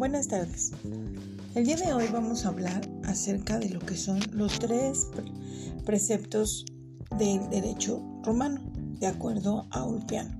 Buenas tardes. El día de hoy vamos a hablar acerca de lo que son los tres preceptos del derecho romano, de acuerdo a Ulpiano.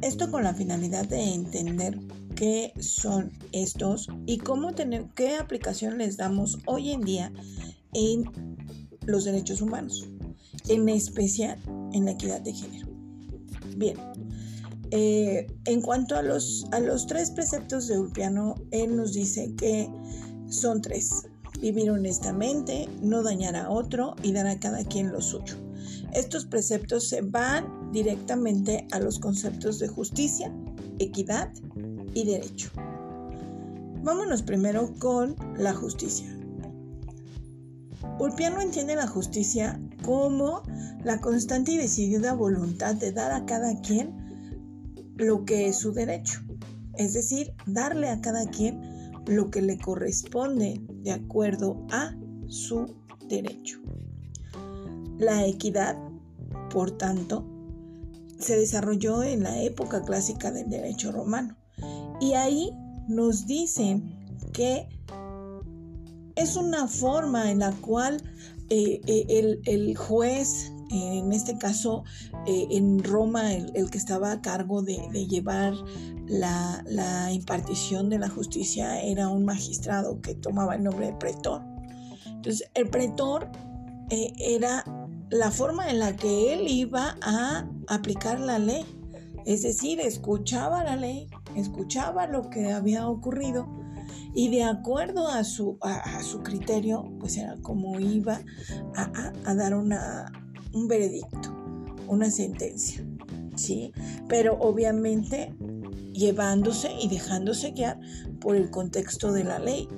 Esto con la finalidad de entender qué son estos y cómo tener qué aplicación les damos hoy en día en los derechos humanos, en especial en la equidad de género. Bien, eh, en cuanto a los, tres preceptos de Ulpiano, él nos dice que son tres. Vivir honestamente, no dañar a otro y dar a cada quien lo suyo. Estos preceptos se van directamente a los conceptos de justicia, equidad y derecho. Vámonos primero con la justicia. Ulpiano entiende la justicia como la constante y decidida voluntad de dar a cada quien lo que es su derecho, es decir, darle a cada quien lo que le corresponde de acuerdo a su derecho. La equidad, por tanto, se desarrolló en la época clásica del derecho romano y ahí nos dicen que es una forma en la cual eh, eh, el, juez en este caso eh, en Roma el, que estaba a cargo de, llevar la, impartición de la justicia era un magistrado que tomaba el nombre de pretor. Entonces el pretor eh, era la forma en la que él iba a aplicar la ley. Es decir, escuchaba la ley, escuchaba lo que había ocurrido y de acuerdo a su, a, su criterio, pues era como iba a dar una, un veredicto, una sentencia, ¿sí? Pero obviamente llevándose y dejándose guiar por el contexto de la ley.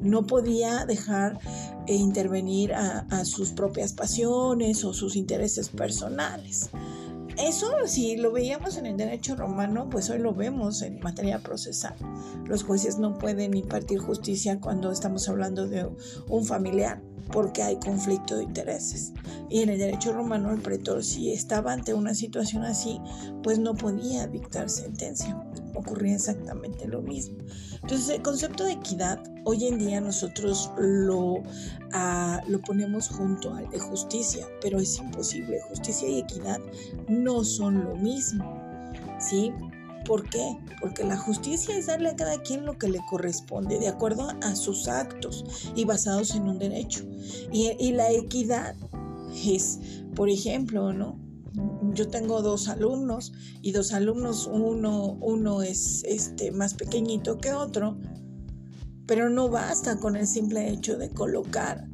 No podía dejar e intervenir a, a sus propias pasiones o sus intereses personales. Eso si lo veíamos en el derecho romano, pues hoy lo vemos en materia procesal. Los jueces no pueden impartir justicia cuando estamos hablando de un familiar porque hay conflicto de intereses. Y en el derecho romano el pretor si estaba ante una situación así, pues no podía dictar sentencia. Ocurría exactamente lo mismo. Entonces el concepto de equidad hoy en día nosotros lo, ah, lo ponemos junto al de justicia, pero es imposible. Justicia y equidad no son lo mismo. ¿Sí? ¿Por qué? Porque la justicia es darle a cada quien lo que le corresponde de acuerdo a sus actos y basados en un derecho. Y, y la equidad es, por ejemplo, ¿no? Yo tengo dos alumnos y dos alumnos, uno, uno es este, más pequeñito que otro, pero no basta con el simple hecho de colocar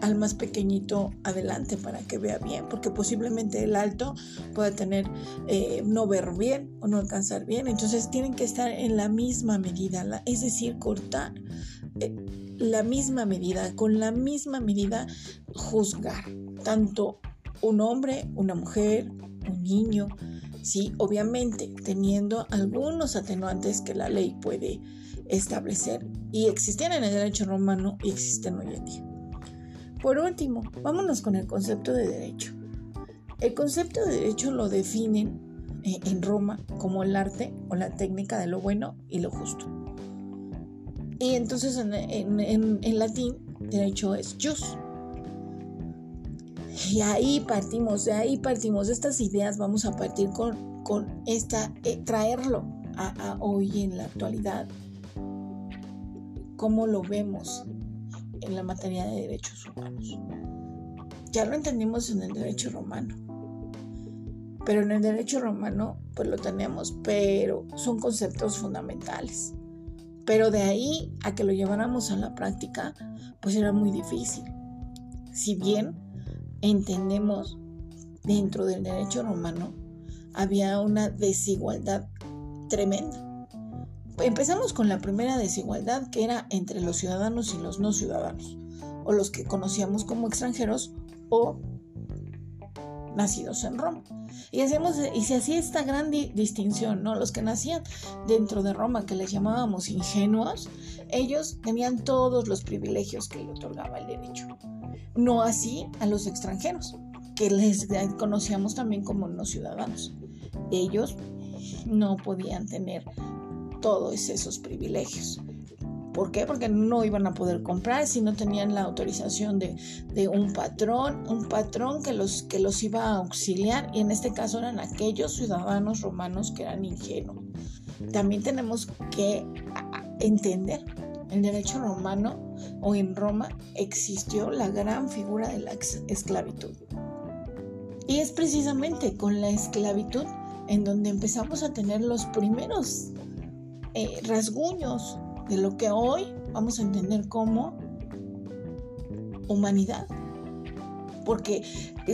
al más pequeñito adelante para que vea bien, porque posiblemente el alto pueda tener, eh, no ver bien o no alcanzar bien. Entonces tienen que estar en la misma medida, es decir, cortar eh, la misma medida, con la misma medida juzgar, tanto un hombre, una mujer, un niño, sí, obviamente teniendo algunos atenuantes que la ley puede establecer y existían en el derecho romano y existen hoy en día. Por último, vámonos con el concepto de derecho. El concepto de derecho lo definen eh, en Roma como el arte o la técnica de lo bueno y lo justo. Y entonces en, latín, derecho es jus. Y ahí partimos, de ahí partimos estas ideas, vamos a partir con, con esta, eh, traerlo a hoy en la actualidad, cómo lo vemos en la materia de derechos humanos. Ya lo entendimos en el derecho romano. Pero en el derecho romano, pues lo tenemos, pero son conceptos fundamentales. Pero de ahí a que lo lleváramos a la práctica, pues era muy difícil. Si bien entendemos dentro del derecho romano, había una desigualdad tremenda empezamos con la primera desigualdad que era entre los ciudadanos y los no ciudadanos, o los que conocíamos como extranjeros o nacidos en Roma. Y, hacemos, y se hacía esta gran distinción, ¿no? Los que nacían dentro de Roma, que les llamábamos ingenuos, ellos tenían todos los privilegios que le otorgaba el derecho. No así a los extranjeros, que les conocíamos también como no ciudadanos. Ellos no podían tener todos esos privilegios. ¿Por qué? Porque no iban a poder comprar si no tenían la autorización de, un patrón, un patrón que los, que los iba a auxiliar y en este caso eran aquellos ciudadanos romanos que eran ingenuos. También tenemos que entender, el derecho romano o en Roma existió la gran figura de la esclavitud. Y es precisamente con la esclavitud en donde empezamos a tener los primeros eh, rasguños de lo que hoy vamos a entender como humanidad. Porque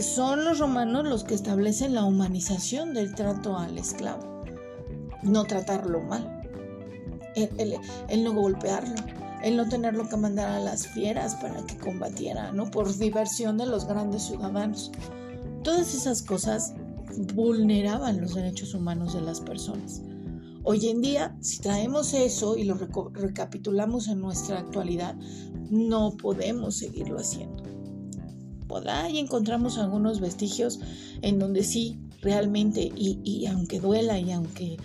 son los romanos los que establecen la humanización del trato al esclavo. No tratarlo mal. El, no golpearlo. El no tenerlo que mandar a las fieras para que combatiera, ¿no? Por diversión de los grandes ciudadanos. Todas esas cosas vulneraban los derechos humanos de las personas. Hoy en día, si traemos eso y lo recapitulamos en nuestra actualidad, no podemos seguirlo haciendo. Por ahí encontramos algunos vestigios en donde sí, realmente, y, aunque duela y aunque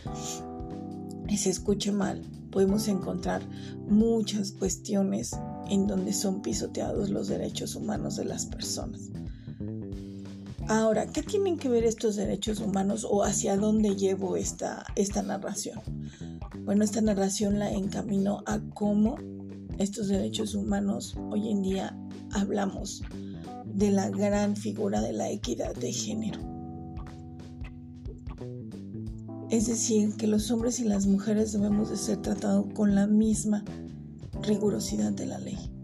se escuche mal, podemos encontrar muchas cuestiones en donde son pisoteados los derechos humanos de las personas. Ahora, ¿qué tienen que ver estos derechos humanos o hacia dónde llevo esta, esta narración? Bueno, esta narración la encamino a cómo estos derechos humanos hoy en día hablamos de la gran figura de la equidad de género. Es decir, que los hombres y las mujeres debemos de ser tratados con la misma rigurosidad de la ley.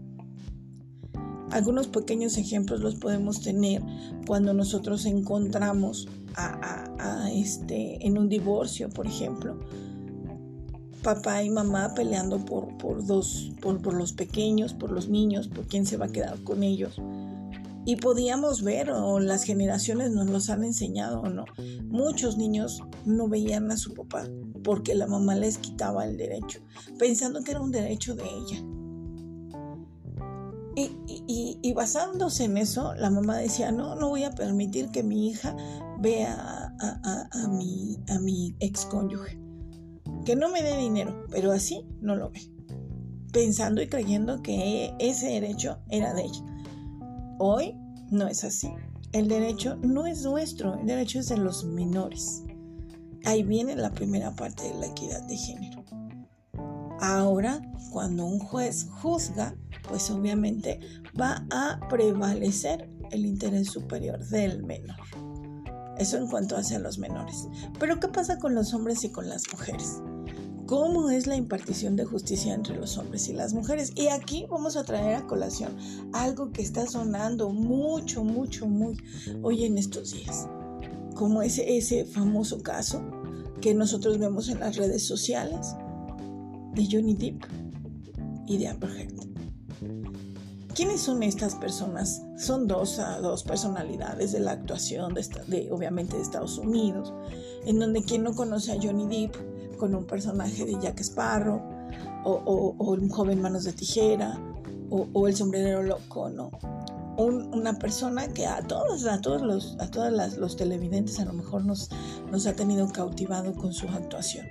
Algunos pequeños ejemplos los podemos tener cuando nosotros encontramos a, este, en un divorcio, por ejemplo, papá y mamá peleando por, por, dos, por, los pequeños, por los niños, por quién se va a quedar con ellos. Y podíamos ver, o las generaciones nos los han enseñado, ¿o no? Muchos niños no veían a su papá porque la mamá les quitaba el derecho, pensando que era un derecho de ella. Y, basándose en eso, la mamá decía, no, no voy a permitir que mi hija vea a, mi, a mi ex cónyuge. Que no me dé dinero, pero así no lo ve. Pensando y creyendo que ese derecho era de ella. Hoy no es así. El derecho no es nuestro, el derecho es de los menores. Ahí viene la primera parte de la equidad de género. Ahora, cuando un juez juzga, pues obviamente va a prevalecer el interés superior del menor. Eso en cuanto hacia los menores. Pero ¿qué pasa con los hombres y con las mujeres? ¿Cómo es la impartición de justicia entre los hombres y las mujeres? Y aquí vamos a traer a colación algo que está sonando mucho, mucho, muy hoy en estos días. Como ese, ese famoso caso que nosotros vemos en las redes sociales de Johnny Depp y de Amber Heard. ¿Quiénes son estas personas? Son dos, ah, dos personalidades de la actuación, de, obviamente de Estados Unidos, en donde quien no conoce a Johnny Depp con un personaje de Jack Sparrow, o, un joven manos de tijera, o, el sombrerero loco, ¿no? una persona que a todos, a todos los, a todas los televidentes a lo mejor nos, nos ha tenido cautivado con su actuación.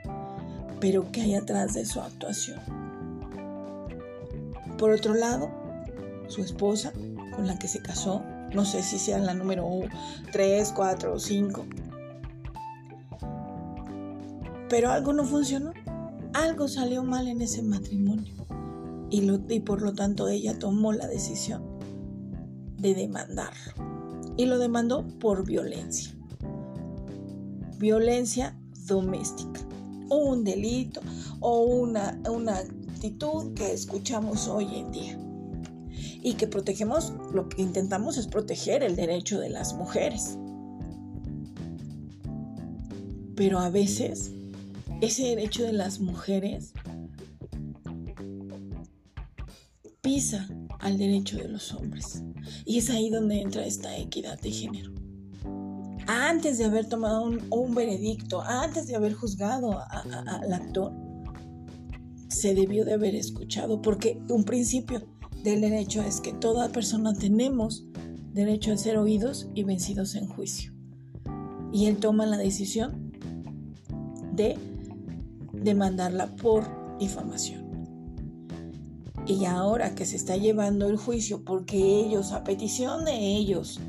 Pero ¿qué hay atrás de su actuación? Por otro lado, su esposa con la que se casó, no sé si sea la número 3, 4 o 5. Pero algo no funcionó, algo salió mal en ese matrimonio y, y por lo tanto ella tomó la decisión de demandarlo y lo demandó por violencia. Violencia doméstica, un delito o una, una actitud que escuchamos hoy en día y que protegemos, lo que intentamos es proteger el derecho de las mujeres. Pero a veces ese derecho de las mujeres pisa al derecho de los hombres. Y es ahí donde entra esta equidad de género. Antes de haber tomado un, veredicto, antes de haber juzgado al actor, se debió de haber escuchado, porque un principio del derecho es que toda persona tenemos derecho a ser oídos y vencidos en juicio. Y él toma la decisión de demandarla por difamación. Y ahora que se está llevando el juicio, porque ellos, a petición de ellos,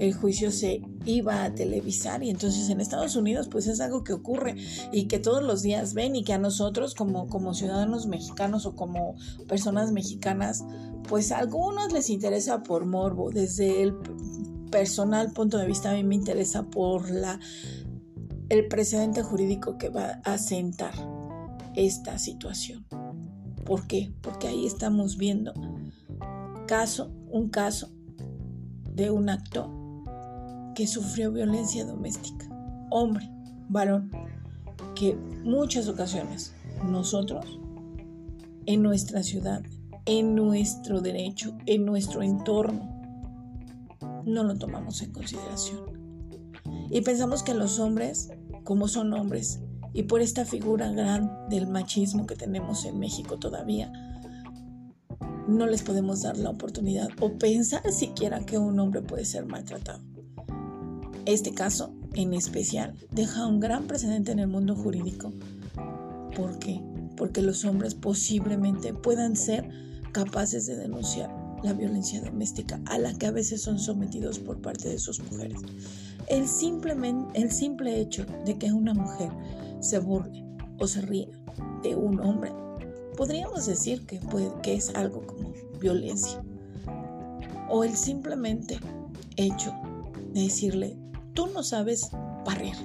el juicio se iba a televisar y entonces en Estados Unidos pues es algo que ocurre y que todos los días ven y que a nosotros como, como ciudadanos mexicanos o como personas mexicanas pues a algunos les interesa por morbo, desde el personal punto de vista a mí me interesa por la el precedente jurídico que va a sentar esta situación. ¿Por qué? Porque ahí estamos viendo caso, un caso de un actor que sufrió violencia doméstica, hombre, varón, que muchas ocasiones nosotros en nuestra ciudad, en nuestro derecho, en nuestro entorno, no lo tomamos en consideración. Y pensamos que los hombres, como son hombres, y por esta figura gran del machismo que tenemos en México todavía, no les podemos dar la oportunidad o pensar siquiera que un hombre puede ser maltratado. Este caso, en especial, deja un gran precedente en el mundo jurídico. ¿Por qué? Porque los hombres posiblemente puedan ser capaces de denunciar la violencia doméstica a la que a veces son sometidos por parte de sus mujeres. El, simplemente, el simple hecho de que una mujer se burle o se ría de un hombre, podríamos decir que, que es algo como violencia. O el simplemente hecho de decirle, tú no sabes barrer,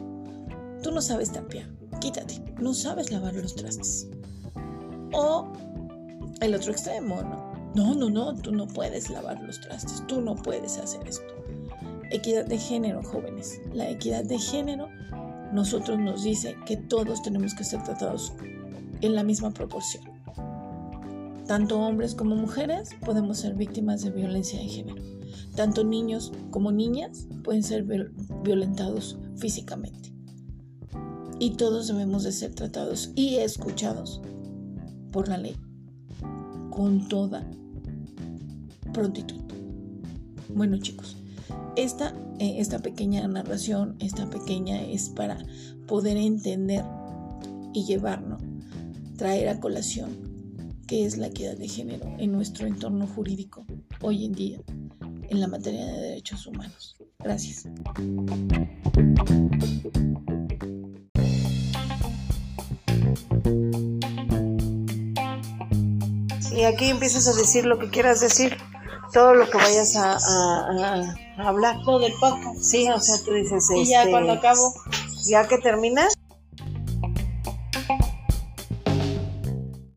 tú no sabes tapiar, quítate, no sabes lavar los trastes. O el otro extremo, ¿no? No, no, no, tú no puedes lavar los trastes, tú no puedes hacer esto. Equidad de género, jóvenes. La equidad de género nosotros nos dice que todos tenemos que ser tratados en la misma proporción. Tanto hombres como mujeres podemos ser víctimas de violencia de género. Tanto niños como niñas pueden ser violentados físicamente. Y todos debemos de ser tratados y escuchados por la ley con toda prontitud. Bueno chicos, esta, eh, esta pequeña narración, esta pequeña es para poder entender y llevarnos, traer a colación qué es la equidad de género en nuestro entorno jurídico hoy en día en la materia de derechos humanos. Gracias. Y aquí empiezas a decir lo que quieras decir todo lo que vayas a, hablar. Todo del podcast. Sí, o sea, tú dices. Y ya este, cuando acabo. Ya que terminas,